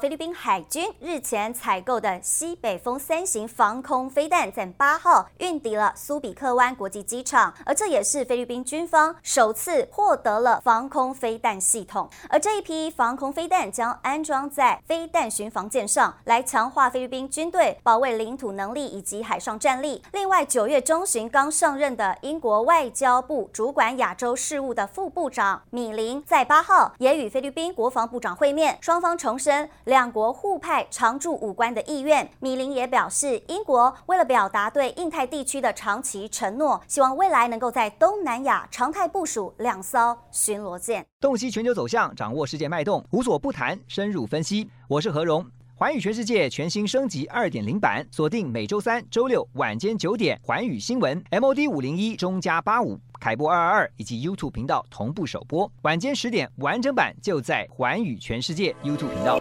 菲律宾海军日前采购的西北风三型防空飞弹，在八号运抵了苏比克湾国际机场，而这也是菲律宾军方首次获得了防空飞弹系统。而这一批防空飞弹将安装在飞弹巡防舰上，来强化菲律宾军队保卫领土能力以及海上战力。另外，九月中旬刚上任的英国外交部主管亚洲事务的副部长米林，在八号也与菲律宾国防部长会面，双方重申。两国互派常驻武官的意愿，米林也表示，英国为了表达对印太地区的长期承诺，希望未来能够在东南亚常态部署两艘巡逻舰。洞悉全球走向，掌握世界脉动，无所不谈，深入分析。我是何荣，环宇全世界全新升级二点零版，锁定每周三、周六晚间九点，环宇新闻 MOD 五零一中加八五。凯播二二二以及 YouTube 频道同步首播，晚间十点完整版就在环宇全世界 YouTube 频道。